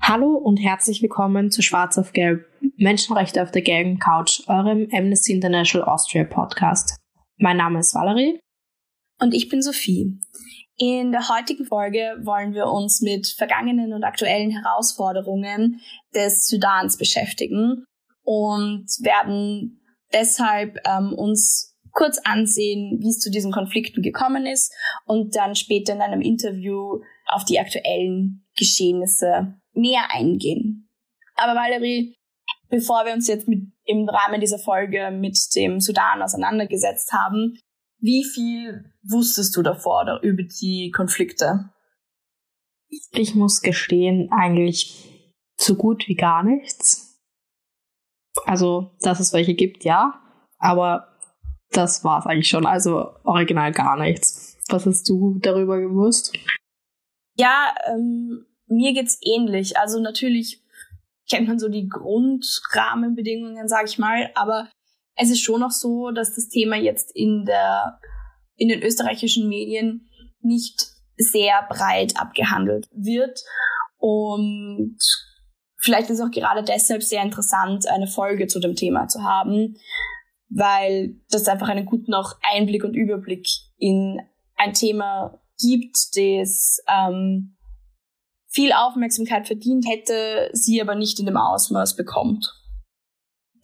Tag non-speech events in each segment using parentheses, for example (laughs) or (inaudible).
Hallo und herzlich willkommen zu Schwarz auf Gelb, Menschenrechte auf der gelben Couch, eurem Amnesty International Austria Podcast. Mein Name ist Valerie. Und ich bin Sophie. In der heutigen Folge wollen wir uns mit vergangenen und aktuellen Herausforderungen des Sudans beschäftigen und werden deshalb ähm, uns kurz ansehen, wie es zu diesen Konflikten gekommen ist und dann später in einem Interview auf die aktuellen Geschehnisse näher eingehen. Aber Valerie, bevor wir uns jetzt mit, im Rahmen dieser Folge mit dem Sudan auseinandergesetzt haben, wie viel wusstest du davor über die Konflikte? Ich muss gestehen, eigentlich so gut wie gar nichts. Also, dass es welche gibt, ja. Aber das war es eigentlich schon. Also original gar nichts. Was hast du darüber gewusst? Ja, ähm, mir geht's ähnlich. Also natürlich kennt man so die Grundrahmenbedingungen, sag ich mal, aber es ist schon noch so, dass das Thema jetzt in der in den österreichischen Medien nicht sehr breit abgehandelt wird und vielleicht ist auch gerade deshalb sehr interessant, eine Folge zu dem Thema zu haben, weil das einfach einen guten auch Einblick und Überblick in ein Thema gibt, das ähm, viel Aufmerksamkeit verdient hätte, sie aber nicht in dem Ausmaß bekommt.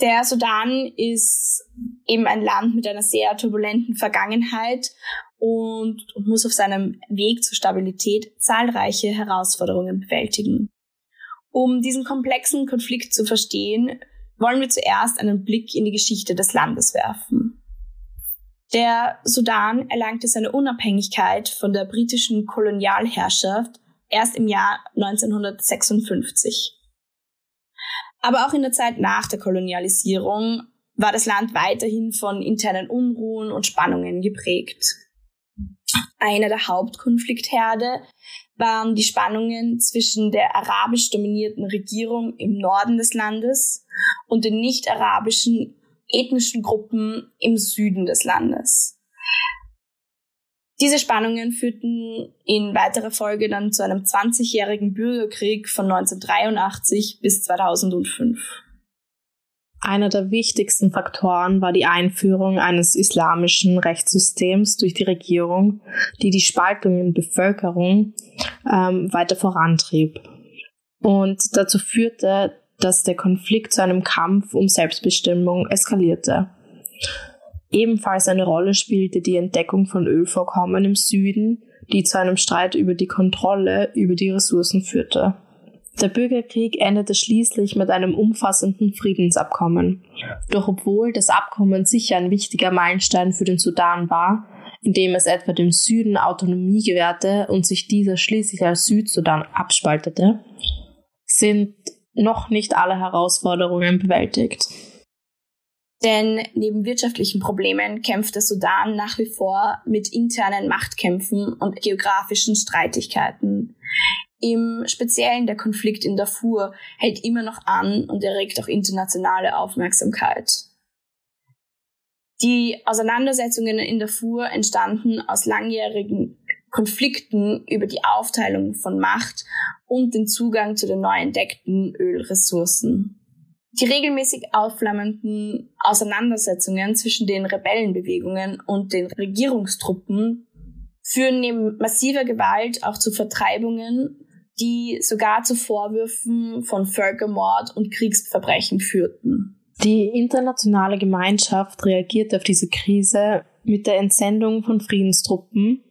Der Sudan ist eben ein Land mit einer sehr turbulenten Vergangenheit und, muss auf seinem Weg zur Stabilität zahlreiche Herausforderungen bewältigen. Um diesen komplexen Konflikt zu verstehen, wollen wir zuerst einen Blick in die Geschichte des Landes werfen. Der Sudan erlangte seine Unabhängigkeit von der britischen Kolonialherrschaft erst im Jahr 1956. Aber auch in der Zeit nach der Kolonialisierung war das Land weiterhin von internen Unruhen und Spannungen geprägt. Einer der Hauptkonfliktherde waren die Spannungen zwischen der arabisch dominierten Regierung im Norden des Landes und den nicht-arabischen ethnischen Gruppen im Süden des Landes. Diese Spannungen führten in weiterer Folge dann zu einem 20-jährigen Bürgerkrieg von 1983 bis 2005. Einer der wichtigsten Faktoren war die Einführung eines islamischen Rechtssystems durch die Regierung, die die Spaltung in Bevölkerung ähm, weiter vorantrieb und dazu führte, dass der Konflikt zu einem Kampf um Selbstbestimmung eskalierte. Ebenfalls eine Rolle spielte die Entdeckung von Ölvorkommen im Süden, die zu einem Streit über die Kontrolle über die Ressourcen führte. Der Bürgerkrieg endete schließlich mit einem umfassenden Friedensabkommen. Doch obwohl das Abkommen sicher ein wichtiger Meilenstein für den Sudan war, indem es etwa dem Süden Autonomie gewährte und sich dieser schließlich als Südsudan abspaltete, sind noch nicht alle Herausforderungen bewältigt. Denn neben wirtschaftlichen Problemen kämpft der Sudan nach wie vor mit internen Machtkämpfen und geografischen Streitigkeiten. Im Speziellen der Konflikt in Darfur hält immer noch an und erregt auch internationale Aufmerksamkeit. Die Auseinandersetzungen in Darfur entstanden aus langjährigen Konflikten über die Aufteilung von Macht und den Zugang zu den neu entdeckten Ölressourcen. Die regelmäßig aufflammenden Auseinandersetzungen zwischen den Rebellenbewegungen und den Regierungstruppen führen neben massiver Gewalt auch zu Vertreibungen, die sogar zu Vorwürfen von Völkermord und Kriegsverbrechen führten. Die internationale Gemeinschaft reagierte auf diese Krise mit der Entsendung von Friedenstruppen,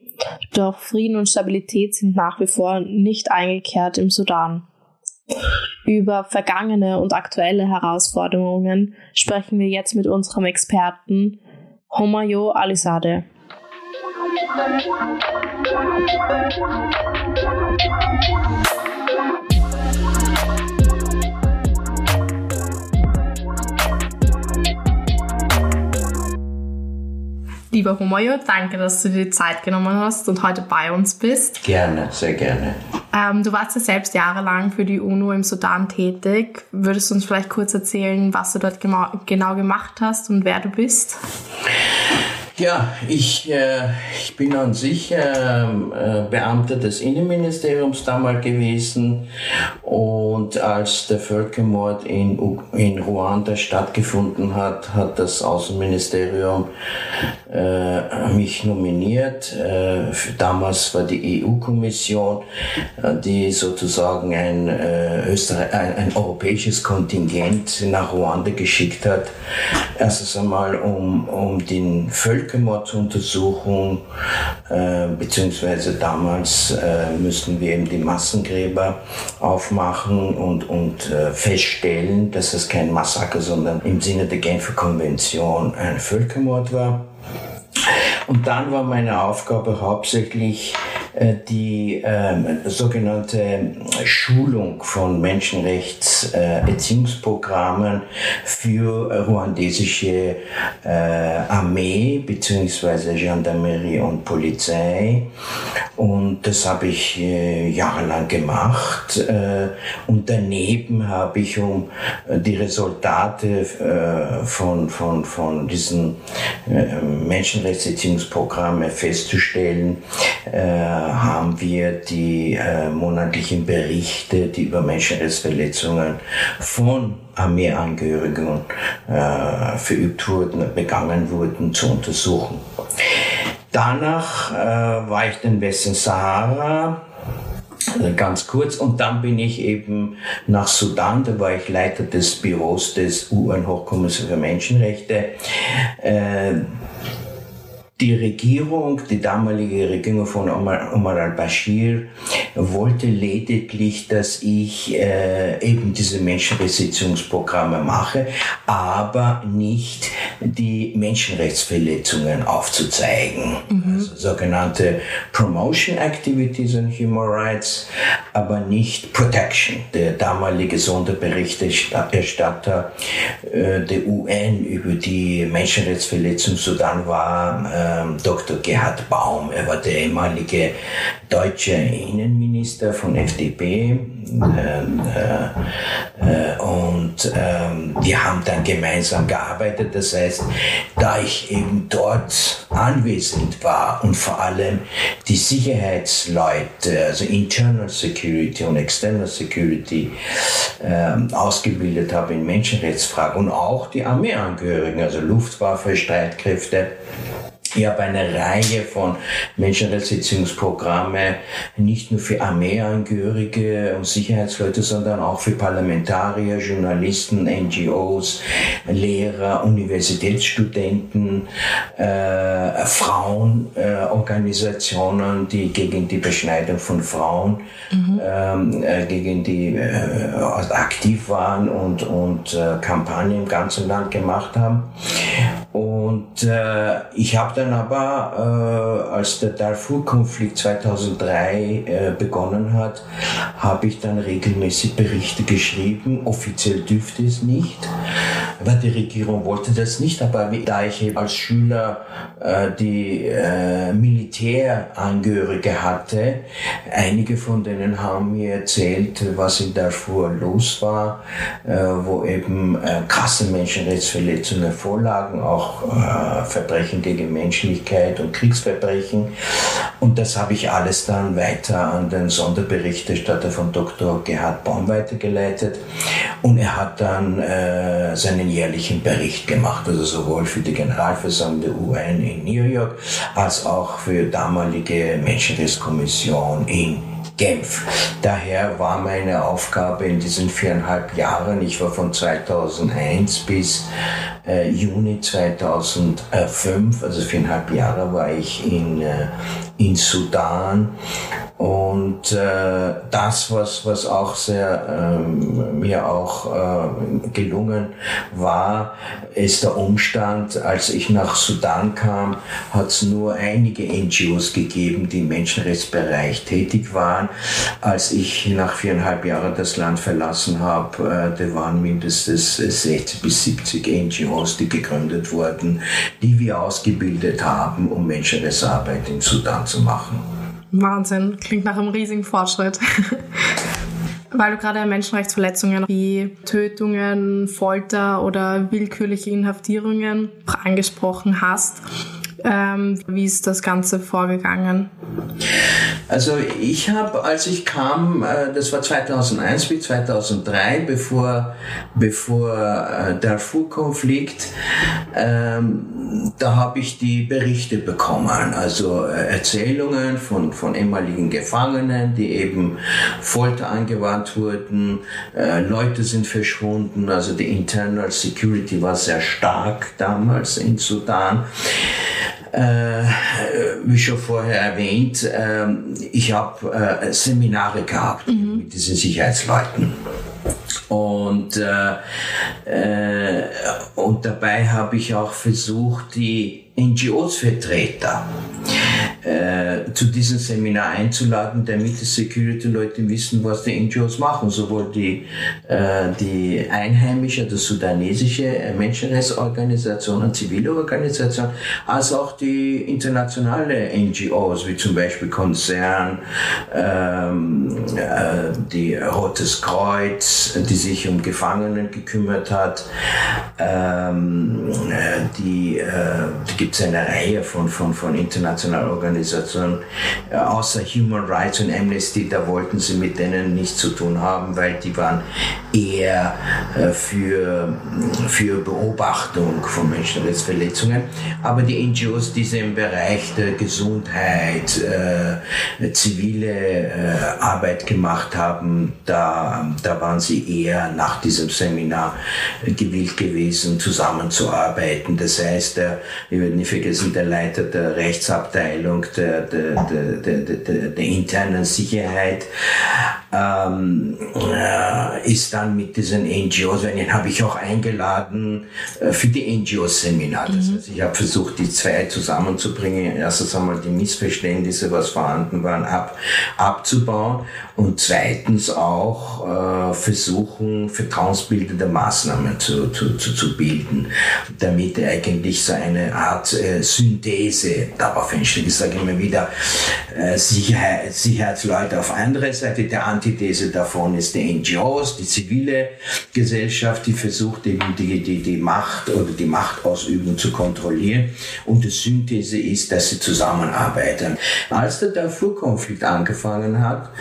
doch Frieden und Stabilität sind nach wie vor nicht eingekehrt im Sudan. Über vergangene und aktuelle Herausforderungen sprechen wir jetzt mit unserem Experten Homayo Alisade. Lieber Homayo, danke, dass du dir die Zeit genommen hast und heute bei uns bist. Gerne, sehr gerne. Ähm, du warst ja selbst jahrelang für die UNO im Sudan tätig. Würdest du uns vielleicht kurz erzählen, was du dort genau, genau gemacht hast und wer du bist? Ja, ich, äh, ich bin an sich äh, äh, Beamter des Innenministeriums damals gewesen und als der Völkermord in, in Ruanda stattgefunden hat, hat das Außenministerium äh, mich nominiert. Äh, damals war die EU-Kommission, die sozusagen ein, Österreich, ein, ein europäisches Kontingent nach Ruanda geschickt hat. Erstens einmal, um, um den Völkermord Völkermorduntersuchung, äh, beziehungsweise damals äh, müssten wir eben die Massengräber aufmachen und, und äh, feststellen, dass es kein Massaker, sondern im Sinne der Genfer Konvention ein Völkermord war. Und dann war meine Aufgabe hauptsächlich die äh, sogenannte Schulung von Menschenrechtserziehungsprogrammen für ruandesische äh, Armee bzw. Gendarmerie und Polizei. Und das habe ich äh, jahrelang gemacht. Äh, und daneben habe ich, um die Resultate von, von, von diesen Menschenrechtserziehungsprogrammen festzustellen, haben wir die äh, monatlichen Berichte, die über Menschenrechtsverletzungen von Armeeangehörigen äh, verübt wurden, begangen wurden, zu untersuchen. Danach äh, war ich in Westen Sahara, äh, ganz kurz. Und dann bin ich eben nach Sudan, da war ich Leiter des Büros des UN-Hochkommissars für Menschenrechte. Äh, die Regierung, die damalige Regierung von Omar, Omar al-Bashir, wollte lediglich, dass ich äh, eben diese Menschenrechtssitzungsprogramme mache, aber nicht die Menschenrechtsverletzungen aufzuzeigen. Mhm. Also sogenannte Promotion Activities and Human Rights, aber nicht Protection. Der damalige Sonderberichterstatter äh, der UN über die Menschenrechtsverletzungen Sudan war äh, ähm, Dr. Gerhard Baum. Er war der ehemalige deutsche Innenminister von FDP. Ähm, äh, äh, und ähm, wir haben dann gemeinsam gearbeitet. Das heißt, da ich eben dort anwesend war und vor allem die Sicherheitsleute, also Internal Security und External Security, ausgebildet habe in Menschenrechtsfragen und auch die Armeeangehörigen, also Luftwaffe, Streitkräfte, ich habe eine Reihe von Menschenrechtssitzungsprogramme, nicht nur für Armeeangehörige und Sicherheitsleute, sondern auch für Parlamentarier, Journalisten, NGOs, Lehrer, Universitätsstudenten, äh, Frauenorganisationen, äh, die gegen die Beschneidung von Frauen, mhm. ähm, äh, gegen die äh, aktiv waren und, und äh, Kampagnen im ganzen Land gemacht haben. Und äh, ich habe dann aber, äh, als der Darfur-Konflikt 2003 äh, begonnen hat, habe ich dann regelmäßig Berichte geschrieben. Offiziell dürfte es nicht, weil die Regierung wollte das nicht. Aber da ich als Schüler äh, die äh, Militärangehörige hatte, einige von denen haben mir erzählt, was in Darfur los war, äh, wo eben äh, krasse Menschenrechtsverletzungen vorlagen, auch äh, Verbrechen gegen Menschlichkeit und Kriegsverbrechen. Und das habe ich alles dann weiter an den Sonderberichterstatter von Dr. Gerhard Baum weitergeleitet. Und er hat dann äh, seinen jährlichen Bericht gemacht, also sowohl für die Generalversammlung der UN in New York als auch für damalige Menschenrechtskommission in Genf. Daher war meine Aufgabe in diesen viereinhalb Jahren, ich war von 2001 bis äh, Juni 2005, also viereinhalb Jahre war ich in, äh, in Sudan und äh, das, was, was auch sehr ähm, mir auch äh, gelungen war, ist der Umstand, als ich nach Sudan kam, hat es nur einige NGOs gegeben, die im Menschenrechtsbereich tätig waren. Als ich nach viereinhalb Jahren das Land verlassen habe, äh, da waren mindestens 60 bis 70 NGOs, die gegründet wurden, die wir ausgebildet haben, um Menschenrechtsarbeit in Sudan zu machen. Wahnsinn, klingt nach einem riesigen Fortschritt. (laughs) Weil du gerade Menschenrechtsverletzungen wie Tötungen, Folter oder willkürliche Inhaftierungen angesprochen hast. Ähm, wie ist das Ganze vorgegangen? Also ich habe, als ich kam, äh, das war 2001 bis 2003, bevor, bevor äh, Darfur-Konflikt, ähm, da habe ich die Berichte bekommen, also äh, Erzählungen von, von ehemaligen Gefangenen, die eben Folter angewandt wurden, Leute sind verschwunden, also die Internal Security war sehr stark damals in Sudan äh, wie schon vorher erwähnt, äh, ich habe äh, Seminare gehabt mhm. mit diesen Sicherheitsleuten. Und, äh, äh, und dabei habe ich auch versucht, die NGOs-Vertreter äh, zu diesem Seminar einzuladen, damit die Security-Leute wissen, was die NGOs machen. Sowohl die, äh, die einheimische, die sudanesische Menschenrechtsorganisation und zivile Organisation, als auch die internationale NGOs, wie zum Beispiel Konzern, ähm, äh, die Rotes Kreuz, die sich um Gefangenen gekümmert hat, ähm, äh, die, äh, die gibt es eine Reihe von, von, von internationalen Organisationen, äh, außer Human Rights und Amnesty, da wollten sie mit denen nichts zu tun haben, weil die waren eher äh, für, für Beobachtung von Menschenrechtsverletzungen. Aber die NGOs, die sie im Bereich der Gesundheit, äh, zivile äh, Arbeit gemacht haben, da, da waren sie eher nach diesem Seminar gewillt gewesen, zusammenzuarbeiten. Das heißt, der, werde nicht vergessen, der Leiter der Rechtsabteilung der, der, der, der, der internen Sicherheit ähm, äh, ist dann mit diesen NGOs, den habe ich auch eingeladen äh, für die NGO-Seminar. Das mhm. heißt, ich habe versucht, die zwei zusammenzubringen. Erstens einmal die Missverständnisse, was vorhanden waren, ab, abzubauen und zweitens auch äh, versuchen, vertrauensbildende Maßnahmen zu, zu, zu, zu bilden, damit eigentlich so eine Art äh, Synthese darauf entsteht. Ich sage immer wieder, äh, Sicherheit, Sicherheitsleute auf andere Seite, der Antithese davon ist die NGOs, die zivile Gesellschaft, die versucht eben die, die, die Macht oder die Machtausübung zu kontrollieren und die Synthese ist, dass sie zusammenarbeiten. Als der Darfur-Konflikt angefangen hat,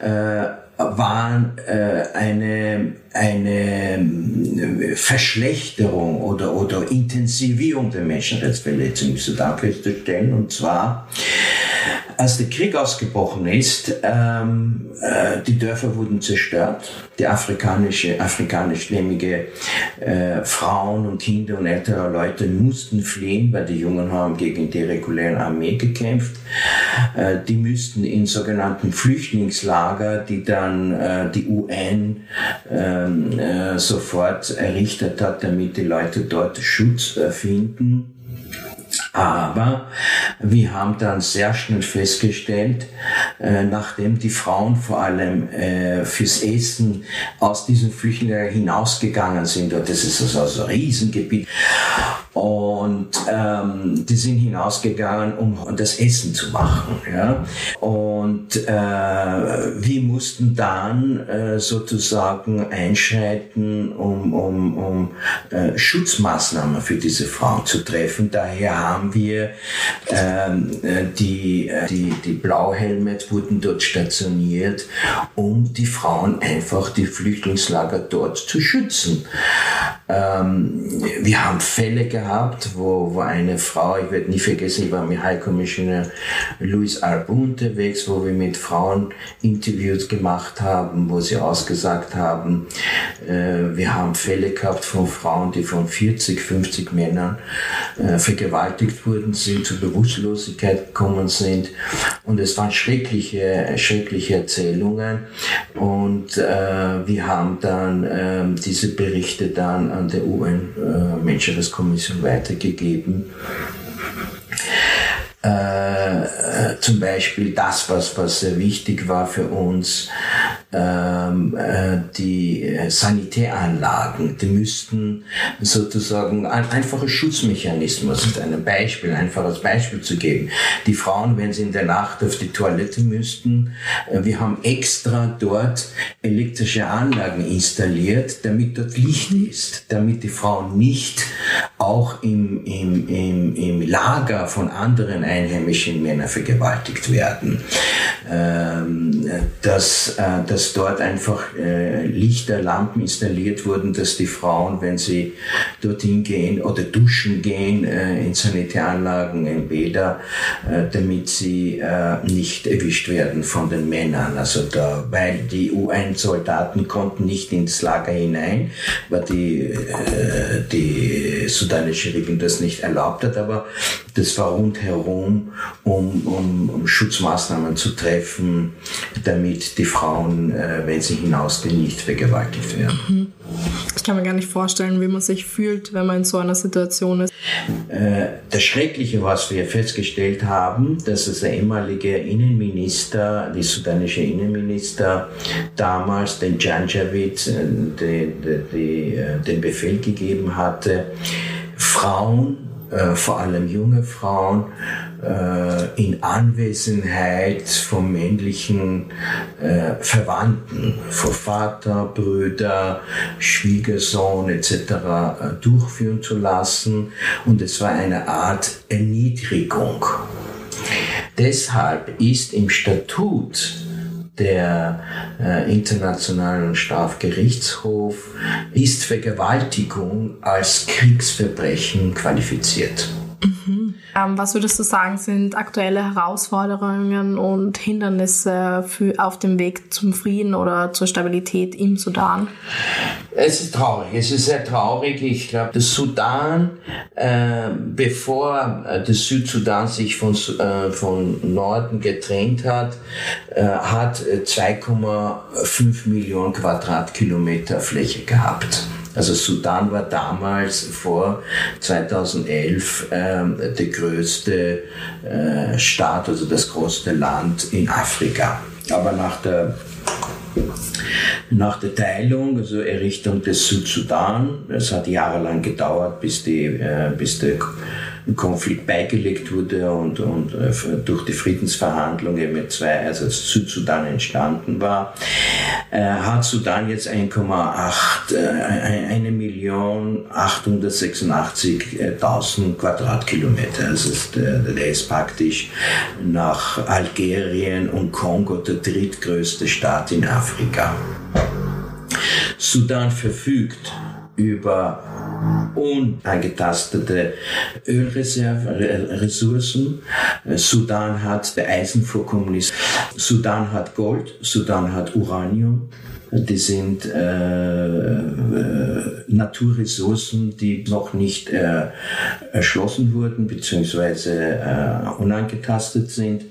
äh, waren äh, eine, eine äh, Verschlechterung oder, oder Intensivierung der Menschenrechtsverletzungen im Sudan festzustellen. Und zwar, als der Krieg ausgebrochen ist, ähm, äh, die Dörfer wurden zerstört, die afrikanische, afrikanischstämmige äh, Frauen und Kinder und ältere Leute mussten fliehen, weil die Jungen haben gegen die reguläre Armee gekämpft. Äh, die müssten in sogenannten Flüchtlingslager, die dann äh, die UN ähm, äh, sofort errichtet hat, damit die Leute dort Schutz äh, finden aber wir haben dann sehr schnell festgestellt, äh, nachdem die Frauen vor allem äh, fürs Essen aus diesem Flüchtlingslager hinausgegangen sind, und das ist also ein Riesengebiet, und ähm, die sind hinausgegangen, um das Essen zu machen. Ja? Und äh, wir mussten dann äh, sozusagen einschreiten, um, um, um äh, Schutzmaßnahmen für diese Frauen zu treffen. Daher haben wir ähm, äh, die, äh, die, die Blauhelme wurden dort stationiert, um die Frauen einfach die Flüchtlingslager dort zu schützen. Ähm, wir haben Fälle gehabt, wo, wo eine Frau, ich werde nie vergessen, ich war mit High Commissioner Louis Arbu unterwegs, wo wir mit Frauen Interviews gemacht haben, wo sie ausgesagt haben, äh, wir haben Fälle gehabt von Frauen, die von 40, 50 Männern äh, vergewaltigt wurden sind, zur Bewusstlosigkeit gekommen sind. Und es waren schreckliche, schreckliche Erzählungen. Und äh, wir haben dann äh, diese Berichte dann an der UN-Menschenrechtskommission weitergegeben. Äh, zum Beispiel das, was, was sehr wichtig war für uns, ähm, äh, die Sanitäranlagen, die müssten sozusagen ein einfacher Schutzmechanismus, ein Beispiel, einfach als Beispiel zu geben. Die Frauen, wenn sie in der Nacht auf die Toilette müssten, äh, wir haben extra dort elektrische Anlagen installiert, damit dort Licht ist, damit die Frauen nicht auch im, im, im, im Lager von anderen einheimischen Männern vergewaltigt werden. Ähm, dass, äh, dass dort einfach äh, Lichter, Lampen installiert wurden, dass die Frauen, wenn sie dorthin gehen oder duschen gehen, äh, in Sanitäranlagen, in Bäder, damit sie nicht erwischt werden von den Männern. Also da, weil die UN-Soldaten konnten nicht ins Lager hinein, weil die, die sudanische Regierung das nicht erlaubt hat, aber das war rundherum, um, um, um Schutzmaßnahmen zu treffen, damit die Frauen, äh, wenn sie hinausgehen, nicht vergewaltigt werden. Mhm. Ich kann mir gar nicht vorstellen, wie man sich fühlt, wenn man in so einer Situation ist. Äh, das Schreckliche, was wir festgestellt haben, dass es der ehemalige Innenminister, die sudanische Innenminister, damals den Janjaweed äh, die, die, äh, den Befehl gegeben hatte, Frauen, äh, vor allem junge Frauen, äh, in Anwesenheit von männlichen äh, Verwandten, von Vater, Brüder, Schwiegersohn etc. Äh, durchführen zu lassen. Und es war eine Art Erniedrigung. Deshalb ist im Statut der äh, Internationalen Strafgerichtshof ist Vergewaltigung als Kriegsverbrechen qualifiziert. Mhm. Ähm, was würdest du sagen, sind aktuelle Herausforderungen und Hindernisse für, auf dem Weg zum Frieden oder zur Stabilität im Sudan? Es ist traurig, es ist sehr traurig. Ich glaube, der Sudan, äh, bevor äh, der Südsudan sich von, äh, von Norden getrennt hat, äh, hat 2,5 Millionen Quadratkilometer Fläche gehabt. Also Sudan war damals vor 2011 ähm, der größte äh, Staat, also das größte Land in Afrika. Aber nach der nach der Teilung, also Errichtung des Südsudan, es hat jahrelang gedauert, bis, die, äh, bis der Konflikt beigelegt wurde und, und äh, durch die Friedensverhandlungen mit zwei, also Südsudan entstanden war, äh, hat Sudan jetzt 1,8, äh, eine Million 886.000 Quadratkilometer. Also ist, der ist praktisch nach Algerien und Kongo der drittgrößte Staat in Afrika. Sudan verfügt über unangetastete Ölreserven, Sudan hat Eisenvorkommen, Sudan hat Gold, Sudan hat Uranium, die sind äh, äh, Naturressourcen, die noch nicht äh, erschlossen wurden beziehungsweise äh, unangetastet sind.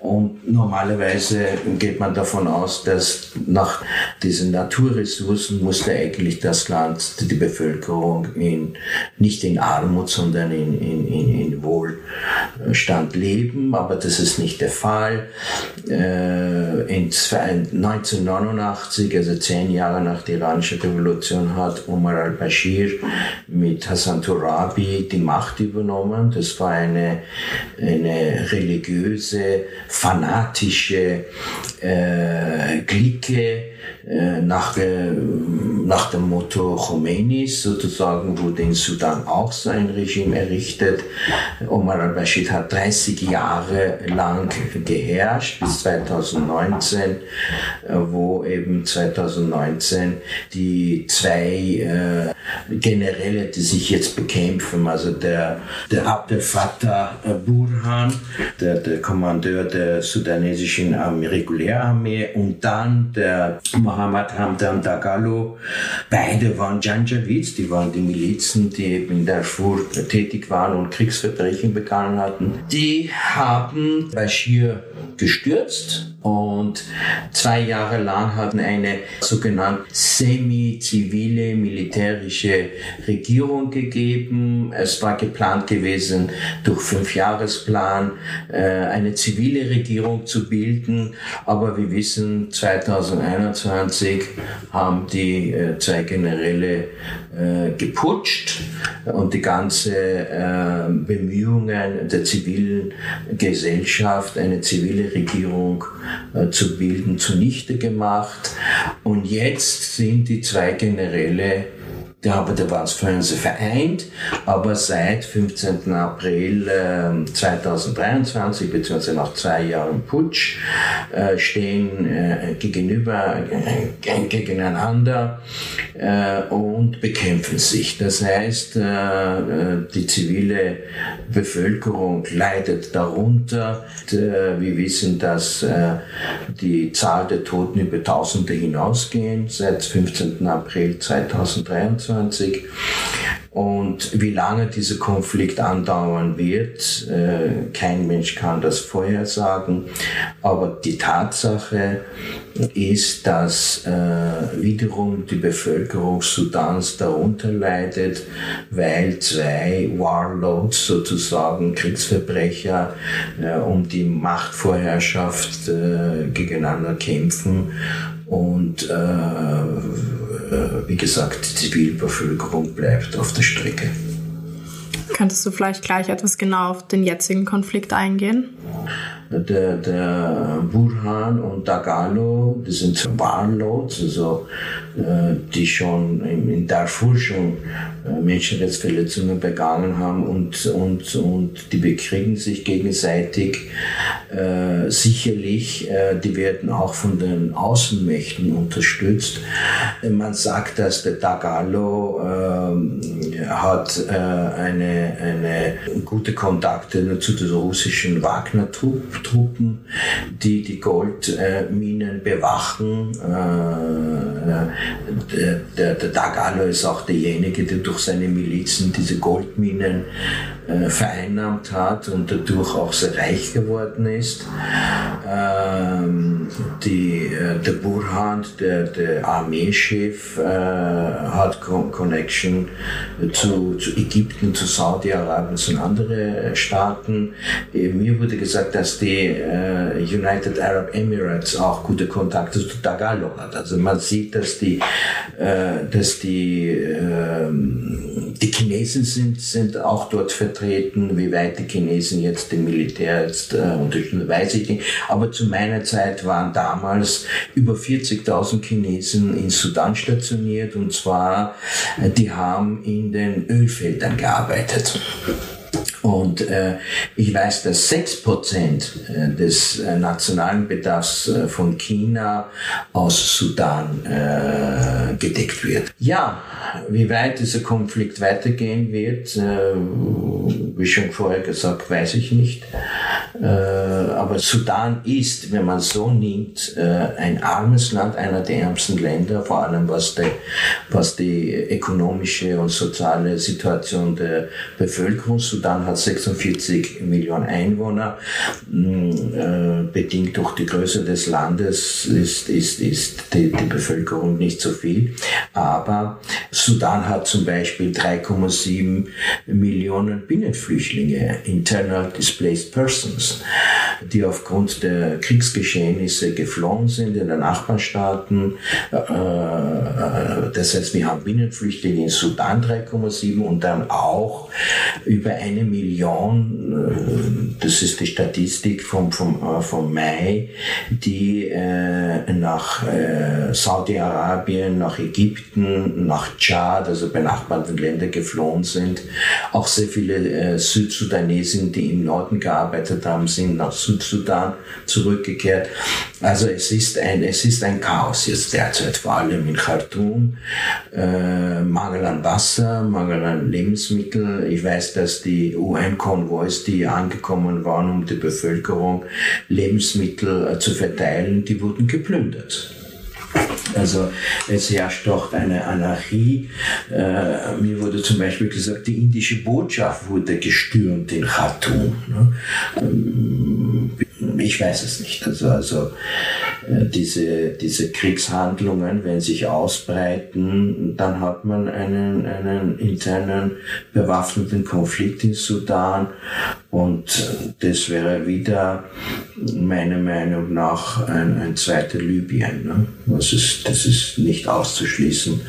Und normalerweise geht man davon aus, dass nach diesen Naturressourcen musste eigentlich das Land, die Bevölkerung in, nicht in Armut, sondern in, in, in, in Wohlstand leben. Aber das ist nicht der Fall. Äh, in 1989, also zehn Jahre nach der iranischen Revolution, hat Omar al-Bashir mit Hassan Torabi die Macht übernommen. Das war eine, eine religiöse fanatische äh, Clique äh, nach, äh, nach dem Motto Khomeinis sozusagen wurde in Sudan auch so ein Regime errichtet. Omar al-Bashir hat 30 Jahre lang geherrscht bis 2019, äh, wo eben 2019 die zwei äh, Generäle, die sich jetzt bekämpfen, also der, der Abdel Fattah Burhan, der, der Kommandeur der sudanesischen Regulärarmee und dann der Mohammed Hamdan Dagalo, beide waren Janjaweeds, die waren die Milizen, die eben in Darfur tätig waren und Kriegsverbrechen begangen hatten. Die haben Bashir gestürzt und zwei Jahre lang hatten eine sogenannte semi-zivile militärische Regierung gegeben. Es war geplant gewesen, durch Fünfjahresplan äh, eine zivile Regierung zu bilden. Aber wir wissen, 2021 haben die äh, zwei Generäle äh, geputscht und die ganze äh, Bemühungen der zivilen Gesellschaft, eine zivile Regierung äh, zu bilden, zunichte gemacht. Und jetzt sind die zwei Generäle aber der war vorhin vereint, aber seit 15. April äh, 2023, beziehungsweise nach zwei Jahren Putsch, äh, stehen äh, gegenüber, äh, gegeneinander äh, und bekämpfen sich. Das heißt, äh, die zivile Bevölkerung leidet darunter. wir wissen, dass die Zahl der Toten über Tausende hinausgehen seit 15. April 2023. 2021. Und wie lange dieser Konflikt andauern wird, äh, kein Mensch kann das vorhersagen. Aber die Tatsache ist, dass äh, wiederum die Bevölkerung Sudans darunter leidet, weil zwei Warlords sozusagen Kriegsverbrecher äh, um die Machtvorherrschaft gegeneinander kämpfen und wie gesagt, die Zivilbevölkerung bleibt auf der Strecke. Könntest du vielleicht gleich etwas genau auf den jetzigen Konflikt eingehen? Der, der Burhan und Dagalo, das sind Warlords, also äh, die schon in Darfur schon äh, Menschenrechtsverletzungen begangen haben und, und, und die bekriegen sich gegenseitig. Äh, sicherlich, äh, die werden auch von den Außenmächten unterstützt. Man sagt, dass der Dagalo äh, hat äh, eine, eine gute Kontakte zu den russischen Wagner-Truppen, die die Goldminen bewachen. Der, der, der Dagalo ist auch derjenige, der durch seine Milizen diese Goldminen äh, vereinnahmt hat und dadurch auch sehr reich geworden ist. Ähm, die, äh, der Burhan, der, der Armeechef, äh, hat Con Connection zu, zu Ägypten, zu Saudi-Arabien, zu anderen Staaten. Äh, mir wurde gesagt, dass die äh, United Arab Emirates auch gute Kontakte zu Tagalog hat. Also man sieht, dass die, äh, dass die, äh, die Chinesen sind, sind auch dort vertreten. Wie weit die Chinesen jetzt dem Militär jetzt äh, unterstützen, weiß ich nicht. Aber zu meiner Zeit waren damals über 40.000 Chinesen in Sudan stationiert und zwar, äh, die haben in den Ölfeldern gearbeitet. Und äh, ich weiß, dass 6% äh, des äh, nationalen Bedarfs äh, von China aus Sudan äh, gedeckt wird. Ja, wie weit dieser Konflikt weitergehen wird, äh, wie schon vorher gesagt, weiß ich nicht. Äh, aber Sudan ist, wenn man so nimmt, äh, ein armes Land, einer der ärmsten Länder, vor allem was die, was die ökonomische und soziale Situation der Bevölkerung. Sudan hat 46 Millionen Einwohner. Mm, äh, bedingt durch die Größe des Landes ist, ist, ist die, die Bevölkerung nicht so viel. Aber Sudan hat zum Beispiel 3,7 Millionen Binnenflüchtlinge, Internal Displaced Persons, die aufgrund der Kriegsgeschehnisse geflohen sind in den Nachbarstaaten. Äh, äh, das heißt, wir haben Binnenflüchtlinge in Sudan 3,7 und dann auch über eine Million, äh, das ist die Statistik vom, vom, vom Mai, die nach Saudi-Arabien, nach Ägypten, nach Tschad, also benachbarten Länder geflohen sind. Auch sehr viele Südsudanesen, die im Norden gearbeitet haben, sind nach Südsudan zurückgekehrt. Also es ist ein, es ist ein Chaos jetzt derzeit, vor allem in Khartoum. Äh, Mangel an Wasser, Mangel an Lebensmitteln. Ich weiß, dass die UN-Konvois, die angekommen waren, um die Bevölkerung Lebensmittel äh, zu verteilen, die wurden geplündert. Also es herrscht dort eine Anarchie. Äh, mir wurde zum Beispiel gesagt, die indische Botschaft wurde gestürmt in Khartoum. Ne? Ähm, ich weiß es nicht. Also, also äh, diese, diese Kriegshandlungen, wenn sich ausbreiten, dann hat man einen, einen internen bewaffneten Konflikt in Sudan und das wäre wieder meiner Meinung nach ein, ein zweiter Libyen. Ne? Das, ist, das ist nicht auszuschließen,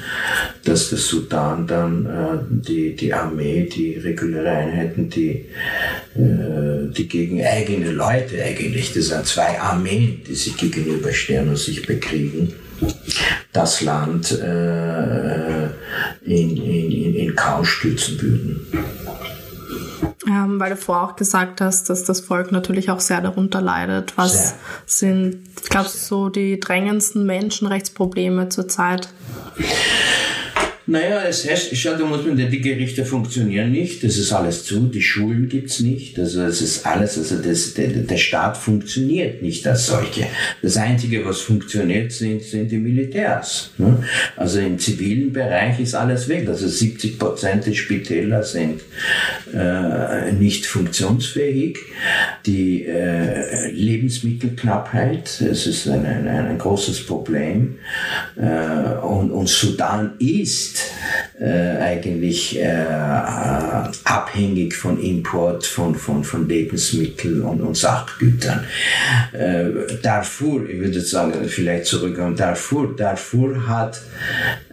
dass der Sudan dann äh, die, die Armee, die reguläre Einheiten, die, äh, die gegen eigene Leute eigentlich, das sind zwei Armeen, die sich gegenüberstehen und sich bekriegen, das Land äh, in, in, in Chaos stürzen würden. Ähm, weil du vorher auch gesagt hast, dass das Volk natürlich auch sehr darunter leidet. Was sehr. sind, glaubst du, so die drängendsten Menschenrechtsprobleme zurzeit? Naja, es heißt, schau, da muss man, die Gerichte funktionieren nicht, das ist alles zu, die Schulen gibt's nicht, also es ist alles, also das, der, der Staat funktioniert nicht als solche. Das Einzige, was funktioniert, sind, sind die Militärs. Ne? Also im zivilen Bereich ist alles weg, also 70 Prozent der Spitäler sind äh, nicht funktionsfähig, die äh, Lebensmittelknappheit, es ist ein, ein, ein großes Problem äh, und, und Sudan ist äh, eigentlich äh, abhängig von Import von, von, von Lebensmitteln und, und Sachgütern. Äh, Darfur, ich würde sagen, vielleicht zurück an Darfur. Darfur hat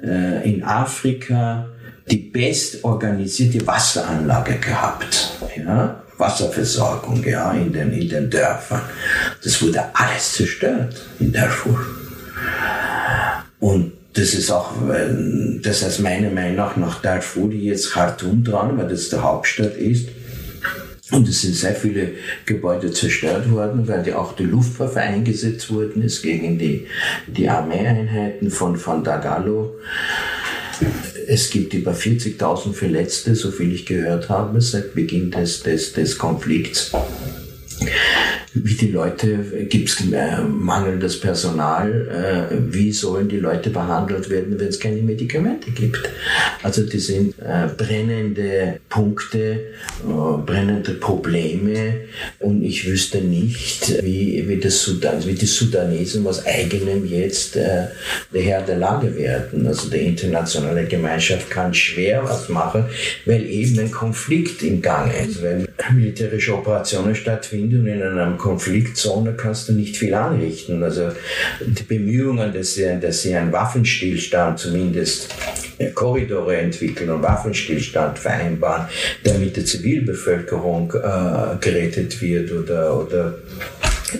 äh, in Afrika die bestorganisierte Wasseranlage gehabt. Ja? Wasserversorgung ja, in, den, in den Dörfern. Das wurde alles zerstört in Darfur. Und das ist auch, das heißt meiner Meinung nach nach Darfur jetzt Khartoum dran, weil das der Hauptstadt ist. Und es sind sehr viele Gebäude zerstört worden, weil die auch die Luftwaffe eingesetzt worden ist gegen die, die Armeeeinheiten von, von Dagalo. Es gibt über 40.000 Verletzte, so viel ich gehört habe, seit Beginn des, des, des Konflikts wie die Leute, gibt es äh, mangelndes Personal, äh, wie sollen die Leute behandelt werden, wenn es keine Medikamente gibt. Also die sind äh, brennende Punkte, brennende Probleme und ich wüsste nicht, wie, wie, das Sudan, wie die Sudanesen aus eigenem jetzt der Herr der Lage werden. Also die internationale Gemeinschaft kann schwer was machen, weil eben ein Konflikt im Gang ist, weil militärische Operationen stattfinden und in einem Konfliktzone kannst du nicht viel anrichten. Also die Bemühungen, dass sie, dass sie einen Waffenstillstand zumindest äh, Korridore entwickeln und Waffenstillstand vereinbaren, damit die Zivilbevölkerung äh, gerettet wird oder, oder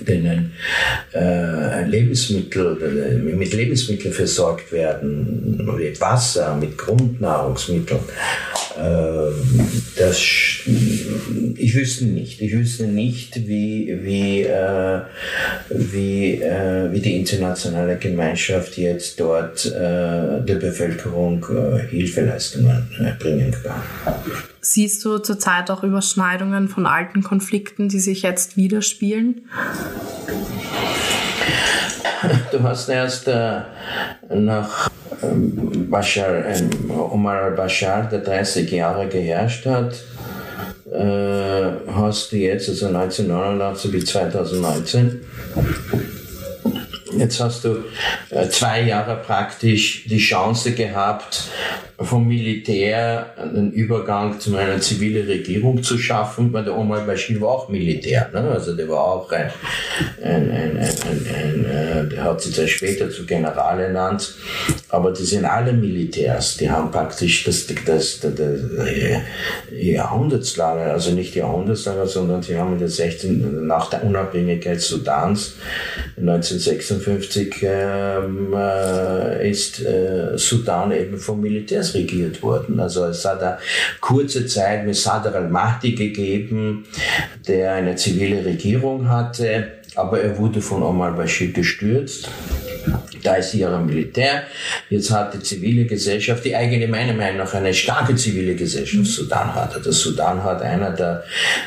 denen äh, Lebensmittel, äh, mit Lebensmitteln versorgt werden, mit Wasser, mit Grundnahrungsmitteln. Äh, das, ich wüsste nicht, ich wüsste nicht, wie, wie, äh, wie, äh, wie die internationale Gemeinschaft jetzt dort äh, der Bevölkerung Hilfeleistungen bringen kann. Siehst du zurzeit auch Überschneidungen von alten Konflikten, die sich jetzt widerspielen? Du hast erst äh, nach ähm, Bashar, ähm, Omar al-Bashar, der 30 Jahre geherrscht hat, äh, hast du jetzt, also 1989 bis 2019, Jetzt hast du äh, zwei Jahre praktisch die Chance gehabt, vom Militär einen Übergang zu einer zivilen Regierung zu schaffen, weil der Omar Bashir war auch Militär. Ne? Also der war auch ein, ein, ein, ein, ein der hat sich dann später zu General ernannt. Aber die sind alle Militärs. Die haben praktisch das, das, das, das, das Jahrhundertslage, also nicht Jahrhundertslage, sondern sie haben in den 16, nach der Unabhängigkeit Sudans 1956 ähm, äh, ist äh, Sudan eben vom Militärs regiert worden. Also es hat eine kurze Zeit mit Sadr al-Mahdi gegeben, der eine zivile Regierung hatte, aber er wurde von Omar Bashir gestürzt. Da ist ihre Militär. Jetzt hat die zivile Gesellschaft, die eigentlich meiner Meinung nach eine starke zivile Gesellschaft Sudan hat. Der Sudan hat einer der,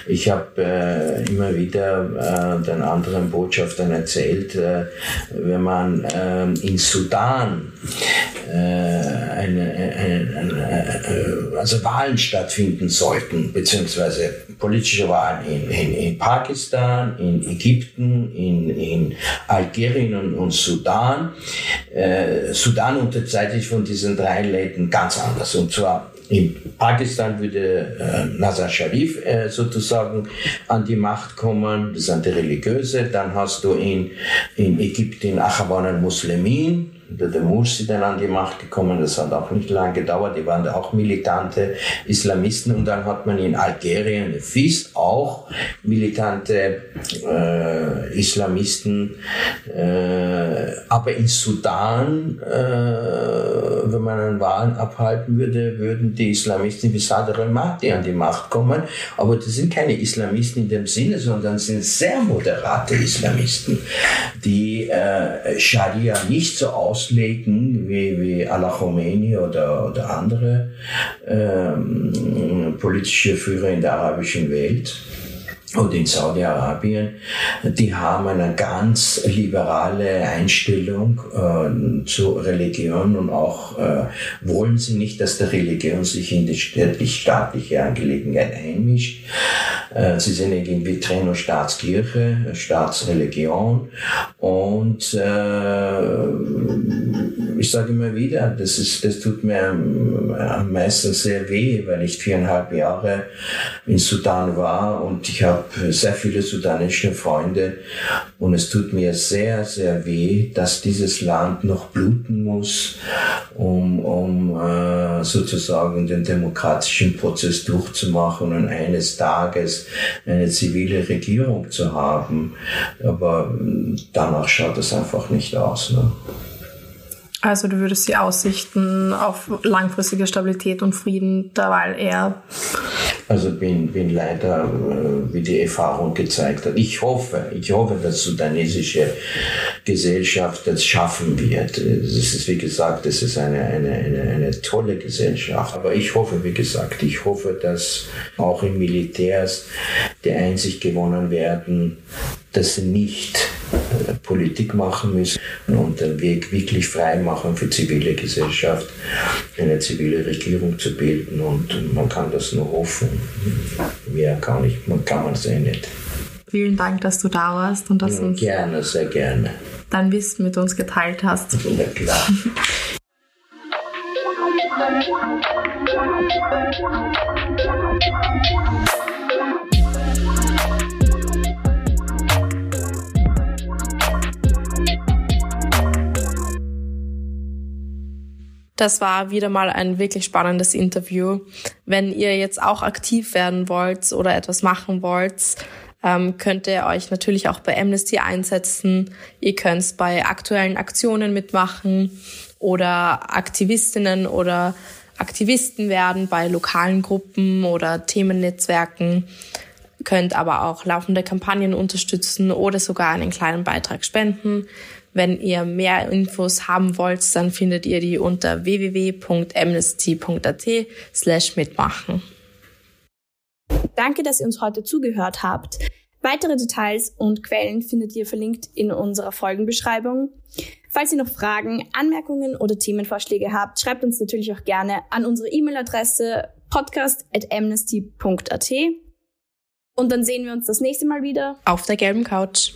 ich habe äh, immer wieder äh, den anderen Botschaftern erzählt, äh, wenn man äh, in Sudan äh, eine, eine, eine, äh, also Wahlen stattfinden sollten, beziehungsweise politische Wahlen in, in, in Pakistan, in Ägypten, in, in Algerien und, und Sudan. Äh, Sudan unterzeichnet von diesen drei Ländern ganz anders. Und zwar in Pakistan würde äh, Nazar Sharif äh, sozusagen an die Macht kommen, das sind die Religiöse. Dann hast du in, in Ägypten Achaban al-Muslimin, der Mursi dann an die Macht gekommen. Das hat auch nicht lange gedauert. Die waren auch militante Islamisten. Und dann hat man in Algerien, FIS, auch militante äh, Islamisten. Äh, aber in Sudan, äh, wenn man an Wahlen abhalten würde, würden die Islamisten wie Sadr al-Mahdi an die Macht kommen. Aber das sind keine Islamisten in dem Sinne, sondern sind sehr moderate Islamisten, die äh, Scharia nicht so aus auslegen wie, wie Allah Khomeini oder, oder andere ähm, politische Führer in der arabischen Welt und in Saudi-Arabien, die haben eine ganz liberale Einstellung äh, zur Religion und auch äh, wollen sie nicht, dass die Religion sich in die staatliche Angelegenheit einmischt. Äh, sie sind irgendwie Trennung Staatskirche, Staatsreligion und äh, ich sage immer wieder, das, ist, das tut mir am meisten sehr weh, weil ich viereinhalb Jahre in Sudan war und ich habe sehr viele sudanische Freunde und es tut mir sehr, sehr weh, dass dieses Land noch bluten muss, um, um äh, sozusagen den demokratischen Prozess durchzumachen und eines Tages eine zivile Regierung zu haben. Aber danach schaut es einfach nicht aus. Ne? Also du würdest die Aussichten auf langfristige Stabilität und Frieden derweil eher. Also bin, bin leider, äh, wie die Erfahrung gezeigt hat. Ich hoffe, ich hoffe, dass sudanesische Gesellschaft das schaffen wird. Es ist, wie gesagt, es ist eine, eine, eine, eine tolle Gesellschaft. Aber ich hoffe, wie gesagt, ich hoffe, dass auch im Militärs die Einsicht gewonnen werden, dass nicht Politik machen müssen und den Weg wirklich frei machen für zivile Gesellschaft, eine zivile Regierung zu bilden und man kann das nur hoffen. Mehr kann, ich, man kann man es eh nicht. Vielen Dank, dass du da warst und dass ja, uns gerne, sehr gerne. dein Wissen mit uns geteilt hast. Ja, klar. (laughs) Das war wieder mal ein wirklich spannendes Interview. Wenn ihr jetzt auch aktiv werden wollt oder etwas machen wollt, ähm, könnt ihr euch natürlich auch bei Amnesty einsetzen. Ihr könnt bei aktuellen Aktionen mitmachen oder Aktivistinnen oder Aktivisten werden bei lokalen Gruppen oder Themennetzwerken könnt aber auch laufende Kampagnen unterstützen oder sogar einen kleinen Beitrag spenden. Wenn ihr mehr Infos haben wollt, dann findet ihr die unter www.amnesty.at slash mitmachen. Danke, dass ihr uns heute zugehört habt. Weitere Details und Quellen findet ihr verlinkt in unserer Folgenbeschreibung. Falls ihr noch Fragen, Anmerkungen oder Themenvorschläge habt, schreibt uns natürlich auch gerne an unsere E-Mail-Adresse podcast.amnesty.at. Und dann sehen wir uns das nächste Mal wieder auf der gelben Couch.